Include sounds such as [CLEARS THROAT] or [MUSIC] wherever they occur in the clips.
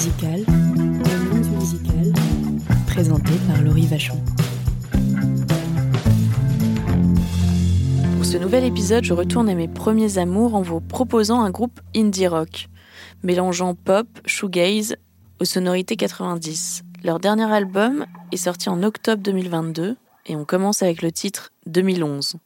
un monde musical, présenté par Laurie Vachon. Pour ce nouvel épisode, je retourne à mes premiers amours en vous proposant un groupe indie rock, mélangeant pop, shoegaze aux sonorités 90. Leur dernier album est sorti en octobre 2022 et on commence avec le titre 2011.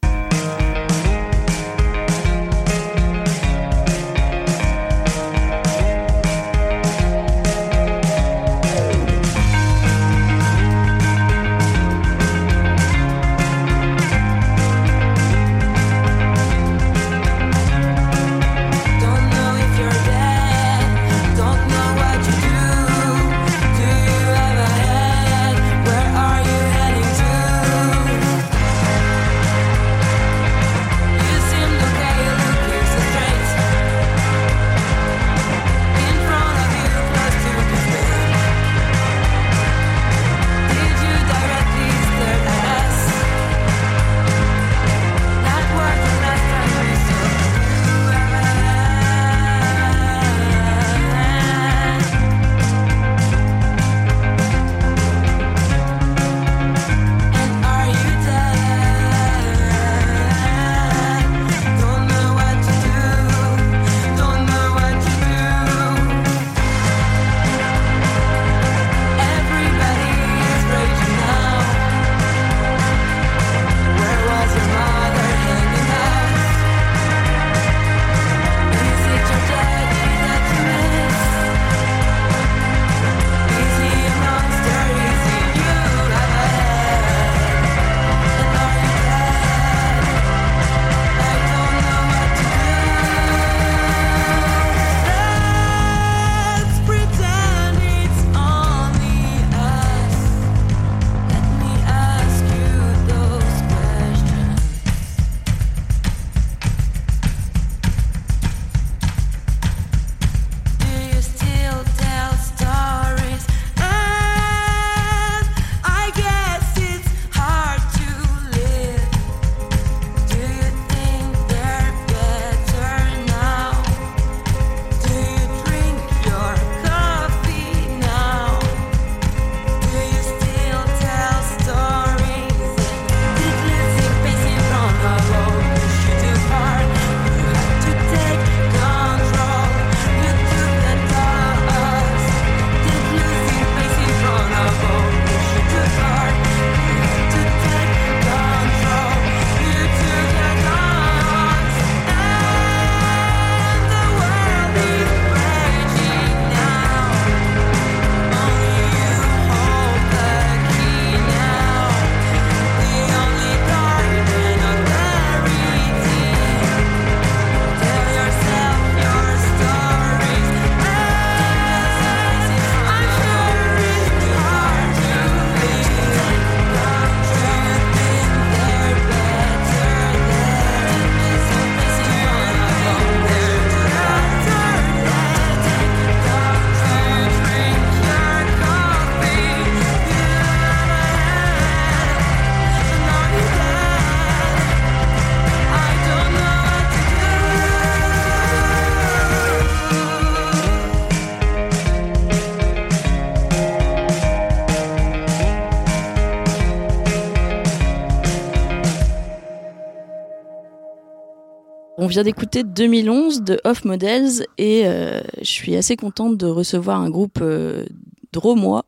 Vient d'écouter 2011 de Off Models et euh, je suis assez contente de recevoir un groupe euh, dromois,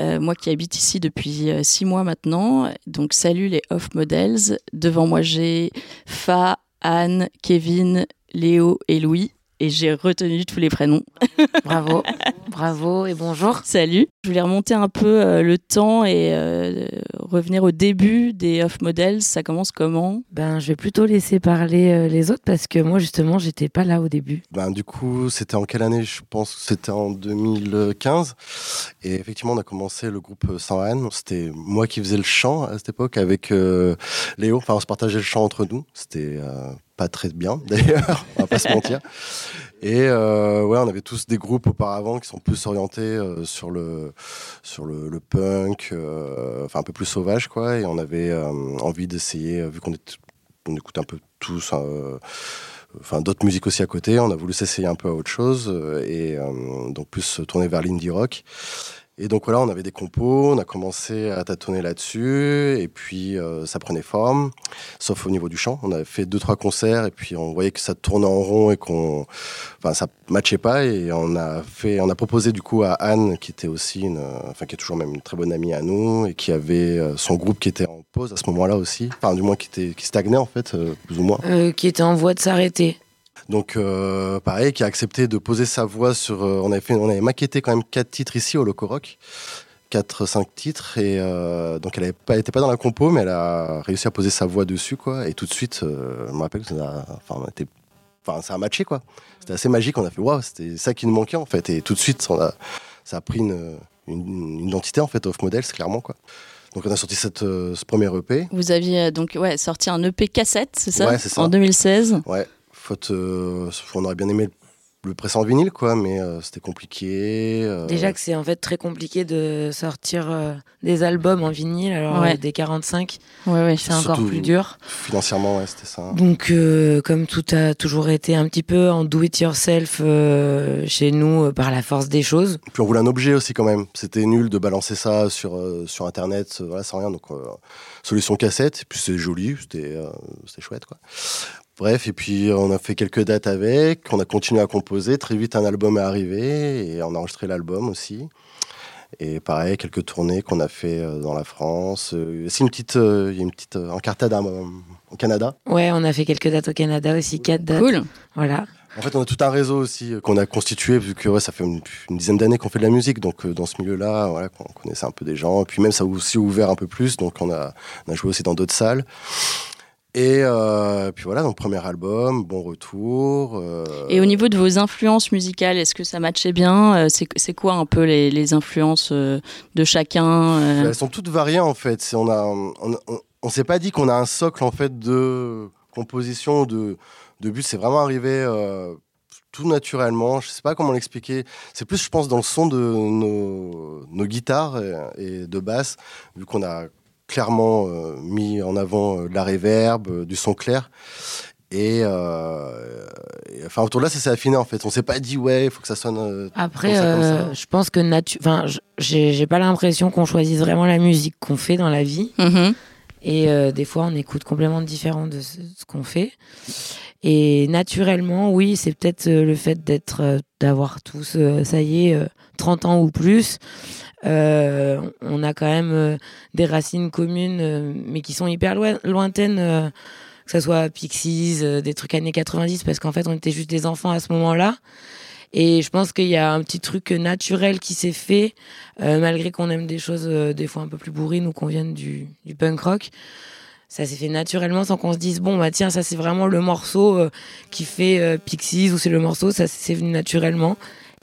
euh, moi qui habite ici depuis euh, six mois maintenant. Donc salut les Off Models. Devant moi j'ai Fa, Anne, Kevin, Léo et Louis. Et j'ai retenu tous les prénoms. Bravo, [LAUGHS] bravo et bonjour. Salut. Je voulais remonter un peu euh, le temps et euh, revenir au début des Off Models. Ça commence comment? Ben, je vais plutôt laisser parler euh, les autres parce que moi, justement, j'étais pas là au début. Ben, du coup, c'était en quelle année? Je pense que c'était en 2015. Et effectivement, on a commencé le groupe Sans Haine. C'était moi qui faisais le chant à cette époque avec euh, Léo. Enfin, on se partageait le chant entre nous. C'était euh, pas très bien, [LAUGHS] d'ailleurs, on va pas se mentir. Et euh, ouais, on avait tous des groupes auparavant qui sont plus orientés euh, sur le sur le, le punk, euh, enfin un peu plus sauvage quoi. Et on avait euh, envie d'essayer, vu qu'on on écoute un peu tous. euh, enfin d'autres musiques aussi à côté. On a voulu s'essayer un peu à autre chose et donc plus se tourner vers l'indie rock. Et donc voilà, on avait des compos, on a commencé à tâtonner là-dessus, et puis euh, ça prenait forme, sauf au niveau du chant. On avait fait deux trois concerts, et puis on voyait que ça tournait en rond et qu'on, enfin ça matchait pas, et on a fait, on a proposé du coup à Anne, qui était aussi enfin qui est toujours même une très bonne amie à nous, et qui avait euh, son groupe qui était en pause à ce moment-là aussi, enfin du moins qui était, qui stagnait en fait, euh, plus ou moins. Qui était en voie de s'arrêter. Donc euh, pareil, qui a accepté de poser sa voix sur. euh, on avait fait, on avait maquetté quand même quatre titres ici au Loco Rock, quatre cinq titres et euh, donc elle avait pas, pas dans la compo, mais elle a réussi à poser sa voix dessus quoi. Et tout de suite, je me rappelle que ça a, enfin, on était- enfin, ça a matché quoi. C'était assez magique. On a fait waouh, c'était ça qui nous manquait en fait. Et tout de suite, on a, ça a pris une, une, une identité en fait off models clairement quoi. Donc on a sorti cette, euh, ce premier EP. Vous aviez donc ouais, sorti un EP cassette, c'est ça, Ouais, c'est ça. En 2016. Ouais, faute, euh, on aurait bien aimé le presser en vinyle, quoi, mais euh, c'était compliqué. euh, Déjà que c'est en fait très compliqué de sortir euh, des albums en vinyle, alors Ouais. euh, des 45, Ouais, ouais. c'est encore plus dur. financièrement, ouais, c'était ça. Donc, euh, comme tout a toujours été un petit peu en do it yourself euh, chez nous euh, par la force des choses. Puis on voulait un objet aussi quand même. C'était nul de balancer ça sur, euh, sur Internet, euh, voilà, sans rien. Donc, euh, solution cassette, et puis c'est joli, c'était euh, c'était chouette, quoi. Bref, et puis on a fait quelques dates avec, on a continué à composer. Très vite, un album est arrivé et on a enregistré l'album aussi. Et pareil, quelques tournées qu'on a fait euh, dans la France. Euh, c'est une petite, euh, il y a une petite encartade au Canada. Ouais, on a fait quelques dates au Canada aussi, quatre dates. Cool. Voilà. En fait, on a tout un réseau aussi qu'on a constitué, vu que ouais, ça fait une, une dizaine d'années qu'on fait de la musique. Donc, euh, dans ce milieu-là, voilà, qu'on connaissait un peu des gens. Et puis, même, ça a aussi ouvert un peu plus. Donc, on a, on a joué aussi dans d'autres salles. Et euh, puis voilà, donc, premier album, bon retour. euh, Et au niveau de vos influences musicales, est-ce que ça matchait bien Euh, C'est quoi un peu les, les influences de chacun euh? Elles sont toutes variées, en fait. On a, on, on, on s'est pas dit qu'on a un socle, en fait, de composition, de, de but. C'est vraiment arrivé euh, tout naturellement. Je sais pas comment l'expliquer. C'est plus, je pense, dans le son de nos, nos guitares et, et de basse, vu qu'on a clairement euh, mis en avant euh, de la reverb, euh, du son clair. Et, euh, et, enfin autour de là, ça s'est affiné en fait. On s'est pas dit ouais, il faut que ça sonne. euh, Après, Comme ça, comme euh, ça. je pense que natu- enfin, j'ai pas l'impression qu'on choisisse vraiment la musique qu'on fait dans la vie. Mhm. Et euh, des fois, on écoute complètement différent de ce, ce qu'on fait. Et naturellement, oui, c'est peut-être euh, le fait d'être, euh, d'avoir tous, euh, ça y est, euh, 30 ans ou plus. Euh, on a quand même euh, des racines communes, euh, mais qui sont hyper loi- lointaines. que ce soit Pixies, des trucs années 90, parce qu'en fait, on était juste des enfants à ce moment-là. Et je pense qu'il y a un petit truc naturel qui s'est fait, malgré qu'on aime des choses des fois un peu plus bourrines ou qu'on vienne du, punk rock. Ça s'est fait naturellement sans qu'on se dise, bon, bah tiens, ça c'est vraiment le morceau qui fait Pixies ou c'est le morceau, ça c'est venu naturellement.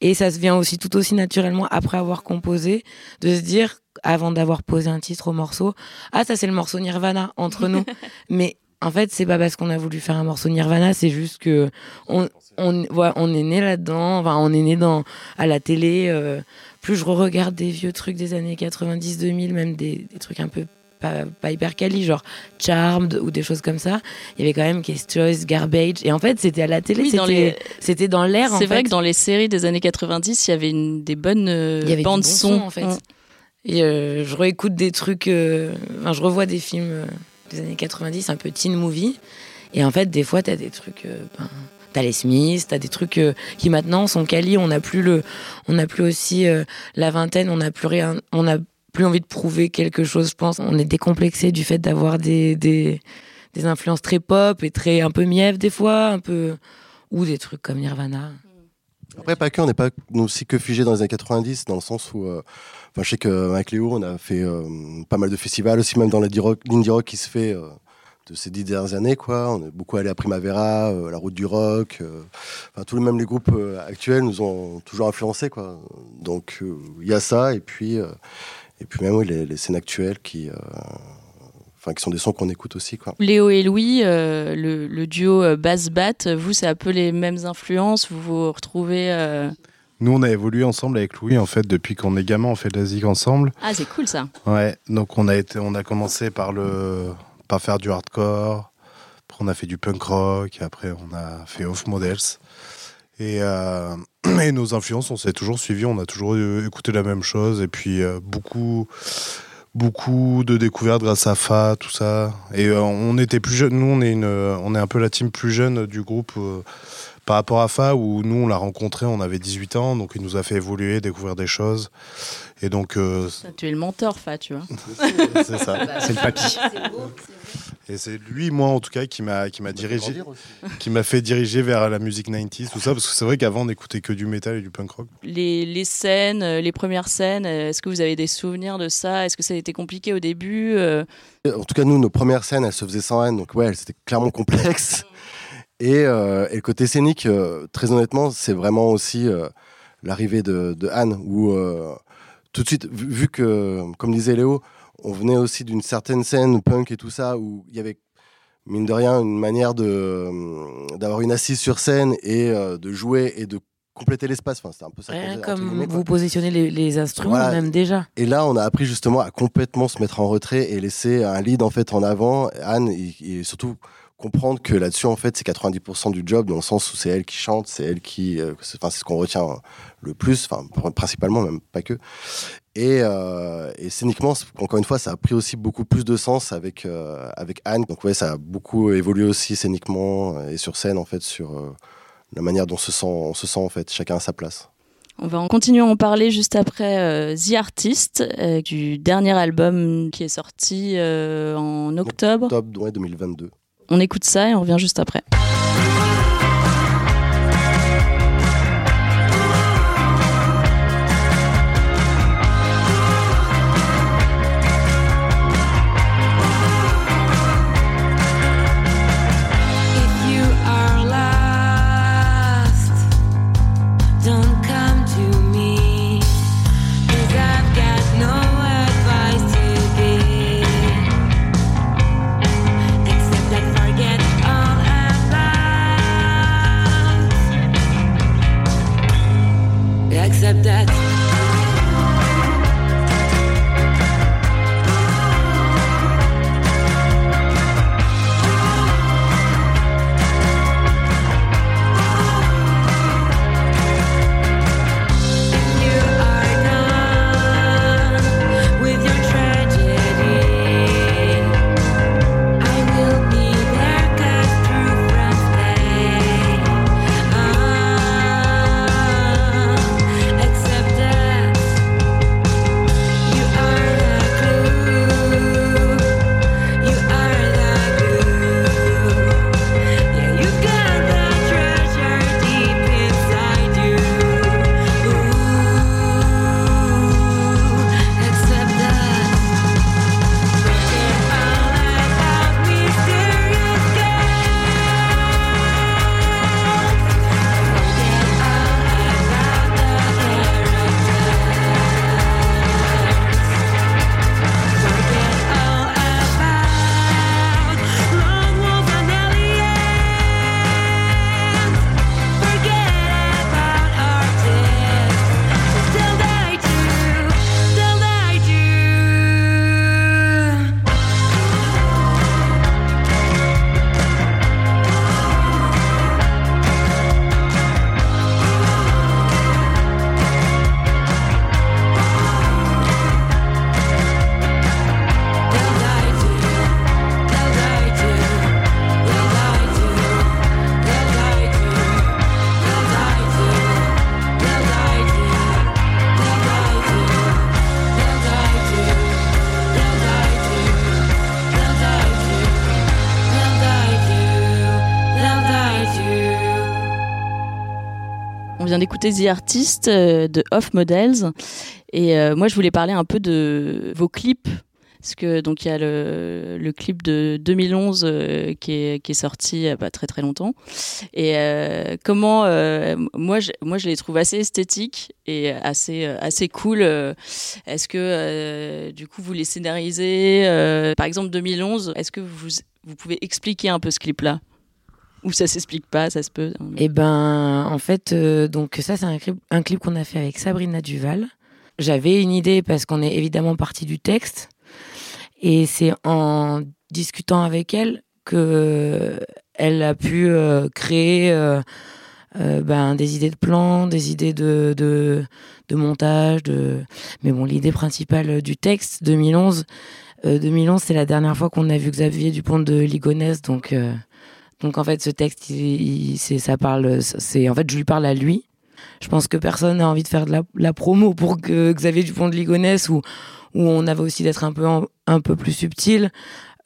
Et ça se vient aussi tout aussi naturellement après avoir composé, de se dire, avant d'avoir posé un titre au morceau, ah, ça c'est le morceau Nirvana entre nous. [LAUGHS] Mais en fait, c'est pas parce qu'on a voulu faire un morceau Nirvana, c'est juste que on, on, ouais, on est né là-dedans, enfin, on est né dans, à la télé. euh, plus je regarde des vieux trucs des années 90-2000, même des, des trucs un peu pas, pas hyper quali, genre Charmed ou des choses comme ça. Il y avait quand même Case Choice, Garbage. Et en fait, c'était à la télé, Oui, c'était dans l'air. C'est vrai fait. que dans les séries des années 90, il y avait une, des bonnes euh, Il y avait bandes son. en fait. Mm. Et euh, je réécoute des trucs, euh, enfin, je revois des films euh, des années 90, un peu teen movie. Et en fait, des fois, t'as des trucs. ben, T'as les Smiths, t'as des trucs qui maintenant sont quali. On n'a plus le, on n'a plus aussi la vingtaine. On n'a plus rien. On n'a plus envie de prouver quelque chose. Je pense. On est décomplexé du fait d'avoir des, des influences très pop et très un peu mièvre des fois, un peu ou des trucs comme Nirvana. Après, pas que, on n'est pas aussi que figé dans les années 90, dans le sens où, euh, enfin, je sais qu'avec Léo, on a fait euh, pas mal de festivals, aussi même dans l'indie rock, rock qui se fait euh, de ces dix dernières années, quoi. On est beaucoup allé à Primavera, euh, la route du rock, enfin, tous les même les groupes actuels nous ont toujours influencés, quoi. Donc, il y a ça, et puis, et puis même oui, les, les scènes actuelles qui, euh, enfin, qui sont des sons qu'on écoute aussi, quoi. Léo et Louis, euh, le, le duo euh, bass-bat, vous, c'est un peu les mêmes influences Vous vous retrouvez. euh, Nous, on a évolué ensemble avec Louis, en fait, depuis qu'on est gamin, on fait de la zig ensemble. Ah, c'est cool ça. Ouais, donc on a, été, on a commencé par, le, par faire du hardcore. Après, On a fait du punk rock, après on a fait Off Models. Et, euh, [CLEARS THROAT] et nos influences, on s'est toujours suivis, on a toujours écouté la même chose. Et puis euh, beaucoup, beaucoup de découvertes grâce à Fa, tout ça. Et euh, on était plus jeunes, nous on est, une, on est un peu la team plus jeune du groupe euh, par rapport à Fa, où nous on l'a rencontré, on avait 18 ans, donc il nous a fait évoluer, découvrir des choses. Et donc euh, Tu es le mentor, Fa, tu vois. [LAUGHS] c'est ça. C'est le papy. Et c'est lui, moi en tout cas, qui m'a qui m'a dirigé, qui m'a fait diriger vers la musique 90s, tout ça, parce que c'est vrai qu'avant on n'écoutait que du métal et du punk rock. Les, les scènes, euh, les premières scènes, euh, est-ce que vous avez des souvenirs de ça? Est-ce que ça a été compliqué au début euh, En tout cas, nous, nos premières scènes, elles se faisaient sans haine, donc ouais, c'était clairement complexe. [LAUGHS] Et, euh, et le côté scénique, euh, très honnêtement, c'est vraiment aussi euh, l'arrivée de, de Anne, où euh, tout de suite, vu, vu que, comme disait Léo, on venait aussi d'une certaine scène punk et tout ça, où il y avait, mine de rien, une manière de, euh, d'avoir une assise sur scène et euh, de jouer et de compléter l'espace. Enfin, c'était un peu ça. comme guillemets, vous positionnez les, les instruments, Voilà. même déjà. Et là, on a appris justement à complètement se mettre en retrait et laisser un lead en fait en avant. Anne, et, et surtout comprendre que là-dessus, en fait, c'est 90% du job, dans le sens où c'est elle qui chante, c'est elle qui. euh, c'est enfin, c'est ce qu'on retient le plus, enfin, principalement, même pas que. Et, euh, et scéniquement, encore une fois, ça a pris aussi beaucoup plus de sens avec, euh, avec Anne. Donc, ouais, ça a beaucoup évolué aussi scéniquement et sur scène, en fait, sur la manière dont on se sent, on se sent, en fait, chacun à sa place. On va en continuer à en parler juste après euh, The Artist, euh, du dernier album qui est sorti euh, en octobre. Octobre ouais, 2022. On écoute ça et on revient juste après. D'écouter The Artist euh, de Off Models. Et euh, moi, je voulais parler un peu de vos clips. Parce que donc il y a le, clip de 2011 euh, qui, est, sorti pas très très longtemps. Et comment moi je, moi je les trouve assez esthétiques et assez assez cool. Est-ce que du coup vous les scénarisez Par exemple 2011, est-ce que vous vous pouvez expliquer un peu ce clip là Ou ça s'explique pas, ça se peut. Et ben, en fait, euh, donc ça, c'est un clip, qu'on a fait avec Sabrina Duval. J'avais une idée parce qu'on est évidemment parti du texte. Et c'est en discutant avec elle que elle a pu euh, créer euh, ben, des idées de plans, des idées de, montage. Mais bon, l'idée principale du texte, 2011, euh, 2011 c'est la dernière fois qu'on a vu Xavier Dupont de Ligonnès. Donc, donc en fait, ce texte, il, il- c'est, ça parle, c'est, en fait, je lui parle à lui. Je pense que personne n'a envie de faire de la, promo pour que Xavier Dupont de Ligonnès, où, où on avait aussi d'être un peu, un peu plus subtil.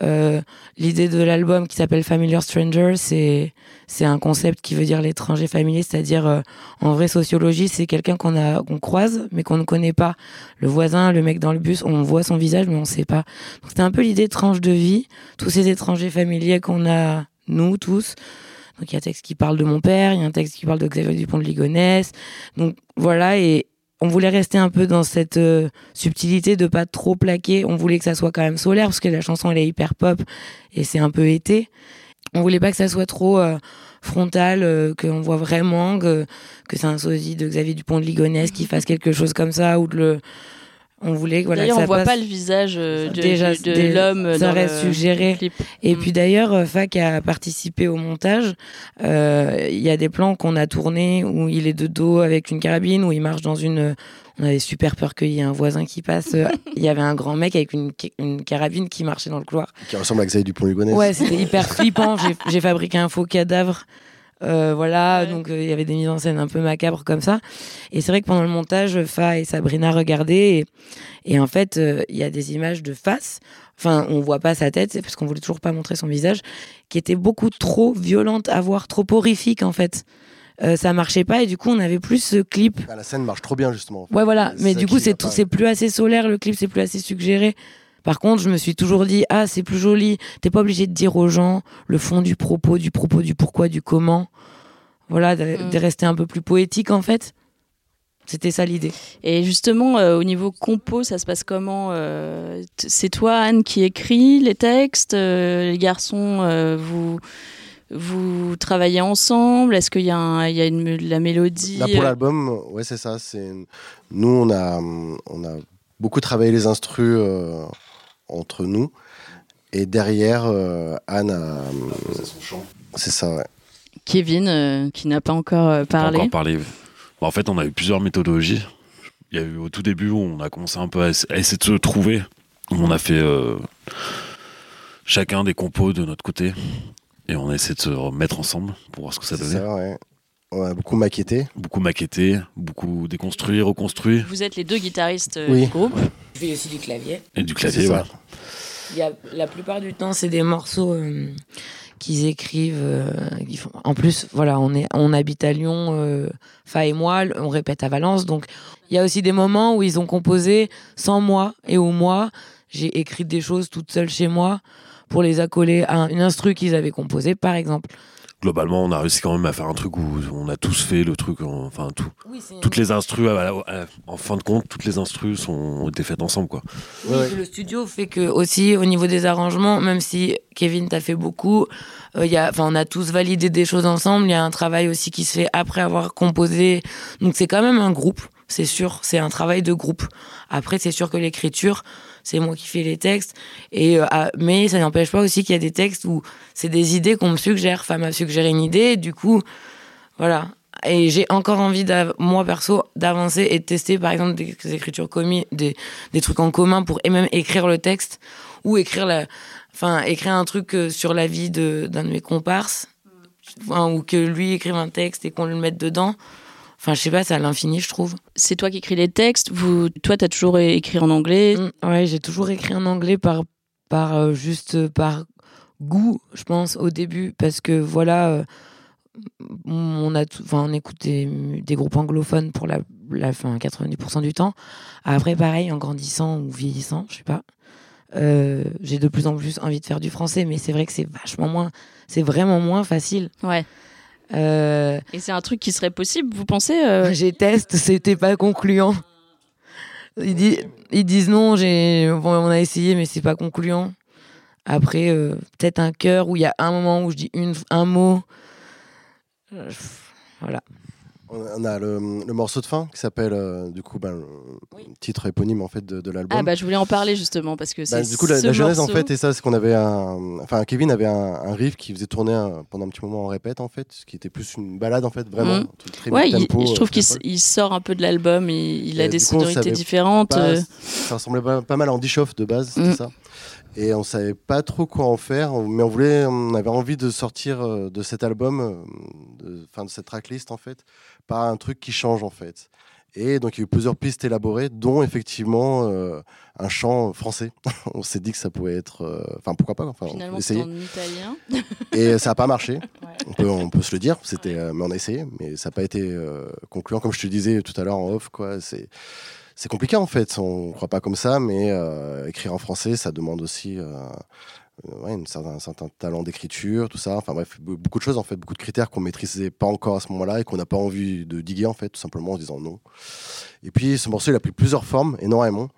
Euh, L'idée de l'album qui s'appelle Familiar Stranger, c'est c'est un concept qui veut dire l'étranger familier, c'est-à-dire euh, en vraie sociologie, c'est quelqu'un qu'on a qu'on croise mais qu'on ne connaît pas. Le voisin, le mec dans le bus, on voit son visage mais on sait pas. Donc c'était un peu l'idée tranche de vie, tous ces étrangers familiers qu'on a nous tous. Donc il y a un texte qui parle de mon père, il y a un texte qui parle de Xavier Dupont de Ligonnès. Donc voilà et on voulait rester un peu dans cette euh, subtilité de pas trop plaquer. On voulait que ça soit quand même solaire parce que la chanson elle est hyper pop et c'est un peu été. On voulait pas que ça soit trop euh, frontal, euh, qu'on voit vraiment que, que c'est un sosie de Xavier Dupont de Ligonnès qui fasse quelque chose comme ça ou de le. On voulait voilà. D'ailleurs, on voit passe. pas le visage euh, de, Déjà, de des- l'homme ça dans reste le suggéré. clip. Et Mm. puis d'ailleurs, euh, Fac a participé au montage. Euh, Il y a des plans qu'on a tournés où il est de dos avec une carabine, où il marche dans une. On avait super peur qu'il y ait un voisin qui passe. [LAUGHS] Il y avait un grand mec avec une, une carabine qui marchait dans le couloir. Qui ressemble à Xavier Dupont-Ligonnès. Ouais, c'était hyper flippant. J'ai fabriqué un faux cadavre. Euh, voilà, Ouais. donc euh, il y avait des mises en scène un peu macabres comme ça. Et c'est vrai que pendant le montage, Fa et Sabrina regardaient et, et en fait, euh, il y a des images de face. Enfin, on voit pas sa tête, c'est parce qu'on voulait toujours pas montrer son visage, qui était beaucoup trop violente à voir, trop horrifique en fait. Euh, ça marchait pas et du coup, on avait plus ce clip Ah, la scène marche trop bien, justement. Ouais, voilà. Mais du coup, c'est pas. c'est plus assez solaire, le clip, c'est plus assez suggéré. Par contre, je me suis toujours dit, ah, c'est plus joli. T'es pas obligé de dire aux gens le fond du propos, du propos, du pourquoi, du comment. Voilà, de, Mm. de rester un peu plus poétique, en fait. C'était ça l'idée. Et justement, euh, au niveau compo, ça se passe comment euh, C'est toi, Anne, qui écrit les textes euh, Les garçons, euh, vous, vous travaillez ensemble? Est-ce qu'il y a, un- il y a une, la mélodie Là, pour l'album, ouais, c'est ça. C'est nous, on a, on a beaucoup travaillé les instrus euh, entre nous, et derrière, euh, Anne a. C'est ça. Ouais. Kevin, euh, qui n'a pas encore euh, Pas parlé. encore parlé. Bah, en fait, on a eu plusieurs méthodologies. Il y a eu au tout début où on a commencé un peu à, essa- à essayer de se trouver. On a fait euh, chacun des compos de notre côté et on a essayé de se remettre ensemble pour voir ce que ça C'est donnait. ça, ouais. On a beaucoup maquetté. Beaucoup maquetté, beaucoup déconstruit, reconstruit Vous êtes les deux guitaristes Oui. du groupe. Je fais aussi du clavier. et du clavier. voilà. Il y a, la plupart du temps, c'est des morceaux euh, qu'ils écrivent. euh, font- En plus, voilà, on, est, on habite à Lyon, euh, Fa et moi, on répète à Valence. Donc, il y a aussi des moments où ils ont composé sans moi et où moi, j'ai écrit des choses toute seule chez moi pour les accoler à un- une instru qu'ils avaient composée, par exemple. Globalement, on a réussi quand même à faire un truc où on a tous fait le truc, en- enfin tout. Toutes les instrus, en fin de compte, toutes les instrus sont, ont été faites ensemble, quoi. Oui, Ouais, ouais. Le studio fait que aussi au niveau des arrangements, même si Kevin t'a fait beaucoup, euh, il y a, enfin on a tous validé des choses ensemble. Il y a un travail aussi qui se fait après avoir composé. Donc c'est quand même un groupe, c'est sûr. C'est un travail de groupe. Après c'est sûr que l'écriture, c'est moi qui fais les textes. Et euh, ah, mais ça n'empêche pas aussi qu'il y a des textes où c'est des idées qu'on me suggère. Enfin m'a suggéré une idée, et du coup voilà. Et j'ai encore envie, moi perso, d'avancer et de tester par exemple des, des écritures communes, des, des trucs en commun pour et même écrire le texte ou écrire la, enfin écrire un truc euh, sur la vie de d'un de mes comparses, Enfin, ou que lui écrive un texte et qu'on le mette dedans. Enfin, je sais pas, c'est à l'infini, je trouve. C'est toi qui écris les textes. Vous, toi, t'as toujours écrit en anglais? Mm, ouais, j'ai toujours écrit en anglais par, par euh, juste par goût, je pense, au début, parce que voilà, euh, on a, enfin, on écoute des, des groupes anglophones pour la, la fin 90% du temps. Après, pareil, en grandissant ou vieillissant, je sais pas. euh, j'ai de plus en plus envie de faire du français, mais c'est vrai que c'est vachement moins, c'est vraiment moins facile. Ouais. Euh, Et c'est un truc qui serait possible, vous pensez euh, [LAUGHS] j'ai test, c'était pas concluant. Ils, disent- ils disent non, j'ai, bon, on a essayé, mais c'est pas concluant. Après, euh, peut-être un cœur où il y a un moment où je dis une, un mot. Voilà. On a le, le morceau de fin qui s'appelle euh, du coup ben, le Oui. titre éponyme en fait de, de l'album. Ah bah je voulais en parler justement parce que Bah, c'est du coup, la, la genèse, en fait, et ça, c'est qu'on avait un. Enfin, Kevin avait un, un riff qui faisait tourner un- pendant un petit moment en répète, en fait, ce qui était plus une balade, en fait, vraiment. Très Ouais, il- je trouve euh, qu'il sort un peu de l'album il a des sonorités différentes. pas- euh, Ça ressemblait pas, pas mal à Andy Schoff de base, c'était Mhm. ça. Et on savait pas trop quoi en faire, mais on voulait, on avait envie de sortir euh, de cet album, euh, de, enfin de cette tracklist en fait, par un truc qui change en fait. Et donc il y a eu plusieurs pistes élaborées, dont effectivement euh, un chant français. [LAUGHS] on s'est dit que ça pouvait être, euh, enfin pourquoi pas, enfin Finalement, essayer. en italien. Et ça n'a pas marché. [LAUGHS] Ouais. On peut, on peut se le dire. C'était, euh, mais on a essayé, mais ça n'a pas été euh, concluant. Comme je te disais tout à l'heure en off, quoi. C'est, c'est compliqué en fait. On ne croit pas comme ça, mais écrire en français, ça demande aussi. Euh, ouais, une certain- un certain talent d'écriture, tout ça. Enfin bref, be- beaucoup de choses en fait, beaucoup de critères qu'on maîtrisait pas encore à ce moment-là et qu'on n'a pas envie de diguer en fait, tout simplement en se disant non. Et puis ce morceau, il a pris plusieurs formes, énormément.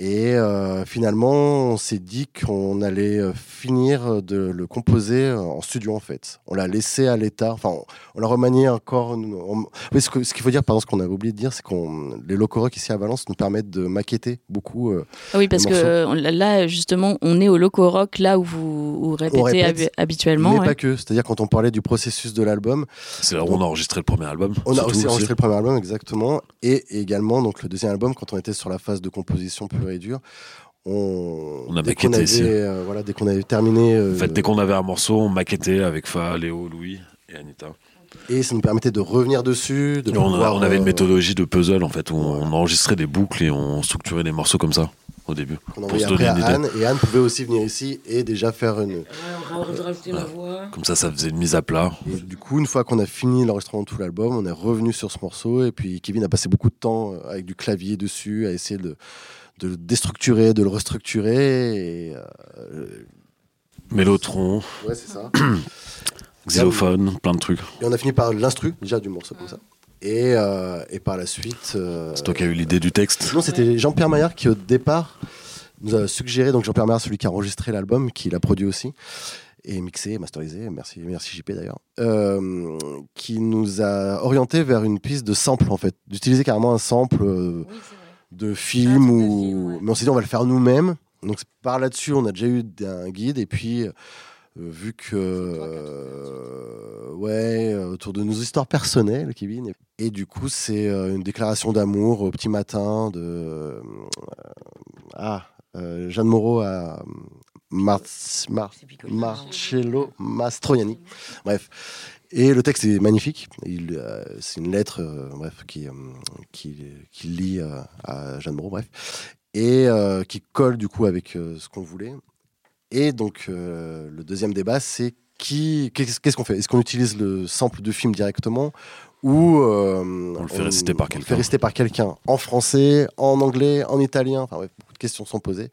Et euh, finalement, on s'est dit qu'on allait euh, finir de le composer euh, en studio en fait. On l'a laissé à l'état. Enfin, on, on l'a remanié encore. on- oui, ce qu'il faut dire, pardon, ce qu'on avait oublié de dire, c'est qu'on les locaux rock ici à Valence nous permettent de maqueter beaucoup. euh, Ah oui, parce que euh, là, justement, on est au Loco Rock, là où vous, répétez répète, habituellement. mais ouais. pas que. C'est-à-dire quand on parlait du processus de l'album, C'est là où on a enregistré le premier album. on a aussi enregistré le premier album exactement, et également donc le deuxième album quand on était sur la phase de composition pure et dure. On, On a dès qu'on maquetté avait, ici. euh, voilà, dès qu'on avait terminé, euh, En fait, dès qu'on avait un morceau, on maquettait avec Fa, Léo, Louis et Anita. et ça nous permettait de revenir dessus, de on, pouvoir, on avait une euh, méthodologie de puzzle en fait où on enregistrait des boucles et on structurait des morceaux comme ça au début. qu'on Pour se donner une idée. Anne, et Anne pouvait aussi venir ici et déjà faire une. rajouter ma voix. Comme ça, ça faisait une mise à plat. Et du coup, une fois qu'on a fini l'enregistrement de tout l'album, on est revenu sur ce morceau et puis Kevin a passé beaucoup de temps avec du clavier dessus à essayer de, de le déstructurer, de le restructurer. Et, euh, Mélotron, ouais, c'est ça. [CLEARS THROAT] xylophone, plein de trucs. Et on a fini par l'instru déjà du morceau comme ça. Et, euh, et par la suite. euh, C'est toi qui as eu l'idée du texte. Non, c'était Jean-Pierre Maillard qui, au départ, nous a suggéré. Donc, Jean-Pierre Maillard, celui qui a enregistré l'album, qui l'a produit aussi, et mixé, masterisé. Merci, merci JP d'ailleurs. euh, qui nous a orienté vers une piste de sample, en fait. D'utiliser carrément un sample euh, de film. Un truc de ou... film, ouais. Mais on s'est dit, on va le faire nous-mêmes. Donc, par là-dessus, on a déjà eu un guide. Et puis. euh, vu que euh, ouais autour de nos histoires personnelles Kevin et, et du coup c'est euh, une déclaration d'amour au petit matin de ah Jeanne Moreau à Mar- Mar- Marcello Mastroianni bref et le texte est magnifique euh, c'est une lettre euh, bref qui euh, qui, qui lie euh, à Jeanne Moreau bref et euh, qui colle du coup avec ce qu'on voulait et donc, le deuxième débat, c'est qui, qu'est-ce qu'on fait? Est-ce qu'on utilise le sample de film directement ou On le fait réciter par on le quelqu'un. fait réciter par quelqu'un en français, en anglais, en italien. Enfin, beaucoup de questions sont posées.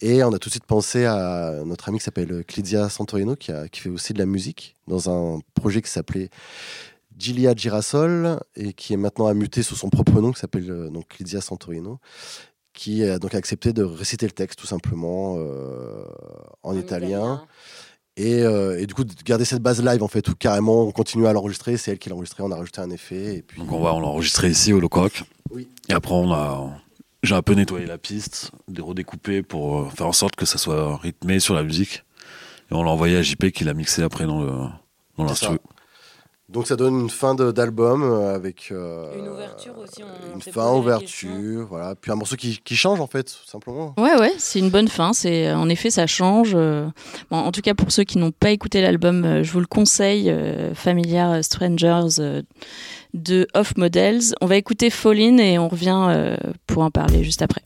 Et on a tout de suite pensé à notre ami qui s'appelle Clidia Santorino, qui, a, qui fait aussi de la musique dans un projet qui s'appelait Gilia Girasol et qui est maintenant à muter sous son propre nom, qui s'appelle euh, donc Clidia Santorino qui a donc accepté de réciter le texte tout simplement euh, en, italien, Et, euh, et du coup de garder cette base live en fait où carrément on continue à l'enregistrer c'est elle qui l'a enregistré on a rajouté un effet et puis Donc on va on l'a enregistré ici au Lococ. Oui. Et après on a j'ai un peu nettoyé la piste, des redécoupé pour euh, faire en sorte que ça soit rythmé sur la musique. Et on l'a envoyé à JP qui l'a mixé après dans le dans l'instru. Donc ça donne une fin d'album euh, avec euh, Une ouverture aussi, on une fin ouverture voilà puis un morceau qui, qui change en fait tout simplement Ouais, ouais, c'est une bonne fin. C'est en effet, ça change. euh. Bon, en tout cas, pour ceux qui n'ont pas écouté l'album, euh, je vous le conseille. euh, Familiar Strangers euh, de Off Models. On va écouter Fall In et on revient euh, pour en parler juste après.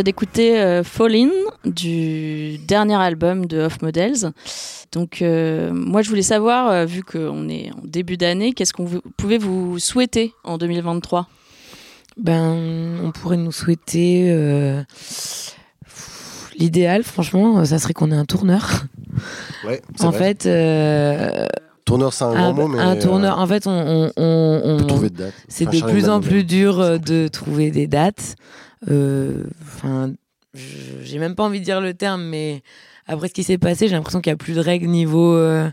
Vient d'écouter euh, Fall In du dernier album de Off Models. Donc euh, moi je voulais savoir, euh, vu qu'on est en début d'année, qu'est-ce qu'on vous- pouvait vous souhaiter en 2023 Ben, on pourrait nous souhaiter. euh, L'idéal, franchement, ça serait qu'on ait un tourneur. Ouais, c'est En vrai. fait, euh, tourneur, c'est un, un, grand mot, mais un tourneur. euh, En fait, on, on, on- on peut on- trouver de date. c'est Enfin, de plus en plus dur euh, de trouver des dates. Euh, Enfin, j'ai même pas envie de dire le terme, mais après ce qui s'est passé, j'ai l'impression qu'il y a plus de règles niveau euh,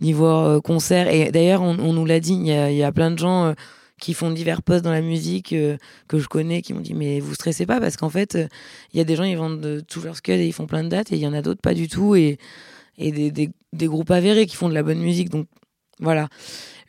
niveau euh, concert. Et d'ailleurs, on, nous l'a dit, il y, a, plein de gens qui font divers postes dans la musique que je connais, qui m'ont dit mais vous stressez pas parce qu'en fait, il y a des gens ils vendent de, tout leur scud et ils font plein de dates et il y en a d'autres pas du tout et et des, des, des groupes avérés qui font de la bonne musique. Donc voilà.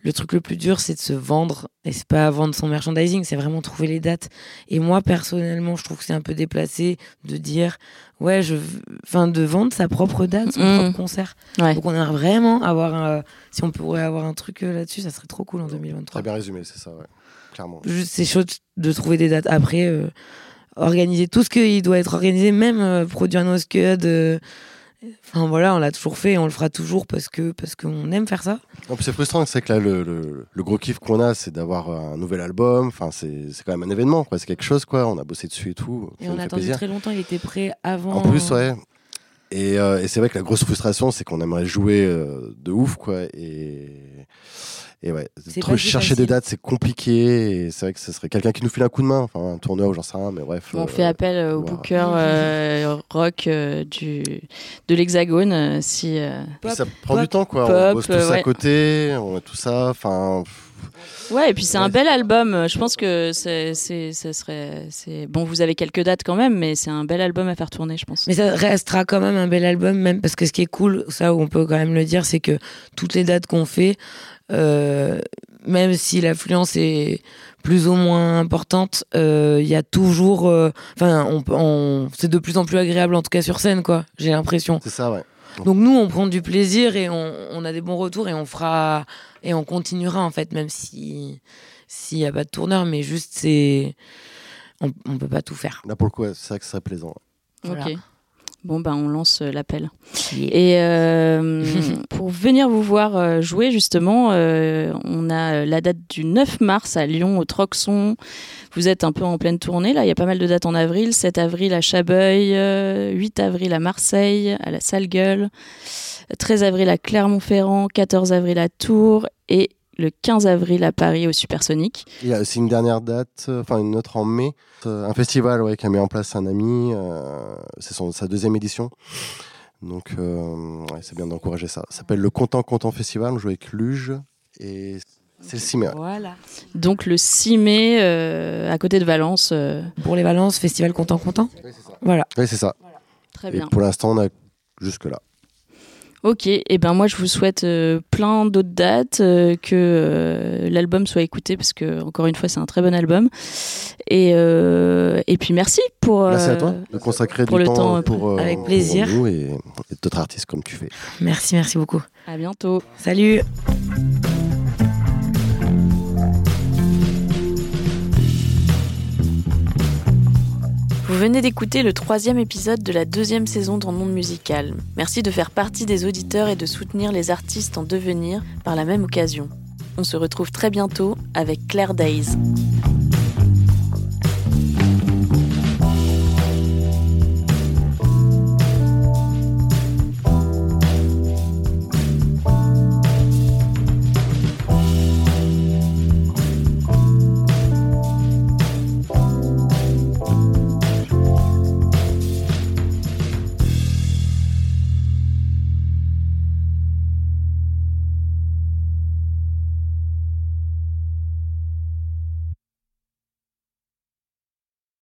Le truc le plus dur, c'est de se vendre. Et c'est pas vendre son merchandising, c'est vraiment trouver les dates. Et moi, personnellement, je trouve que c'est un peu déplacé de dire, ouais, je, enfin, de vendre sa propre date, son Mm. propre concert. Ouais. Donc on aimerait vraiment avoir un, si on pourrait avoir un truc euh, là-dessus, ça serait trop cool en 2023. Très bien résumé, c'est ça, ouais. Clairement. Juste, c'est chaud de trouver des dates. Après, euh, organiser tout ce qui doit être organisé, même euh, produire nos scuds. Enfin voilà, on l'a toujours fait et on le fera toujours parce que parce qu'on aime faire ça. En plus, c'est frustrant, c'est que là, le, le- le gros kiff qu'on a, c'est d'avoir un nouvel album. Enfin, c'est quand même un événement, quoi. C'est quelque chose, quoi. On a bossé dessus et tout. Et on a attendu très longtemps, il était prêt avant. En plus, ouais. Et, euh, et c'est vrai que la grosse frustration, c'est qu'on aimerait jouer euh, de ouf, quoi. Et, et ouais, trop chercher facile. des dates, c'est compliqué. Et c'est vrai que ce serait quelqu'un qui nous file un coup de main, enfin un tourneur ou j'en sais rien, mais bref. On euh, fait appel euh, au voilà. booker euh, rock euh, du, de l'Hexagone. si, euh, puis ça Pop, prend du pop, temps, quoi. on pop, bosse tous euh, à ouais. côté, on a tout ça. Enfin, Ouais, et puis c'est un Ouais. bel album. Je pense que c'est, c'est, ça serait, c'est bon. Vous avez quelques dates quand même, mais c'est un bel album à faire tourner, je pense. Mais ça restera quand même un bel album, même parce que ce qui est cool, ça où on peut quand même le dire, c'est que toutes les dates qu'on fait, même si l'affluence est plus ou moins importante, euh, il y a toujours, euh, enfin, on, on, c'est de plus en plus agréable en tout cas sur scène, quoi. J'ai l'impression. c'est ça, ouais. Donc nous, on prend du plaisir et on, on a des bons retours et on fera et on continuera en fait, même si s'il y a pas de tourneur, mais juste c'est, on, on peut pas tout faire. Là, pour le coup, c'est vrai que ce serait plaisant. Voilà. Ok. Bon, ben on lance euh, l'appel. Yeah. Et euh, [LAUGHS] pour venir vous voir euh, jouer, justement, euh, on a euh, la date du 9 mars à Lyon, au Troxon. Vous êtes un peu en pleine tournée, là. Il y a pas mal de dates en avril. 7 avril à Chabeuil, euh, 8 avril à Marseille, à la Salle Gueule, 13 avril à Clermont-Ferrand, 14 avril à Tours et le 15 avril à Paris au Supersonic. Il y a aussi une dernière date, euh, enfin une autre en mai, euh, un festival ouais, qu'a mis en place un ami. euh, c'est son- sa deuxième édition. Donc euh, ouais, c'est bien d'encourager ça. Ça s'appelle le Content Content Festival. On joue avec Luge et c'est le 6 mai. Voilà. Donc le 6 mai, euh, à côté de Valence. euh, Pour les Valences, festival content content. Voilà. Oui, c'est ça. très Et bien. pour l'instant, on a jusque là. Ok, et ben moi je vous souhaite euh, plein d'autres dates, euh, que euh, l'album soit écouté parce que encore une fois c'est un très bon album. Et euh, et puis merci pour Merci à toi de consacrer pour du le temps, temps, pour, euh, avec pour plaisir. nous et, et d'autres artistes comme tu fais. Merci, merci beaucoup. À bientôt. Salut. Vous venez d'écouter le troisième épisode de la deuxième saison dans Monde Musical. Merci de faire partie des auditeurs et de soutenir les artistes en devenir par la même occasion. On se retrouve très bientôt avec Claire Days.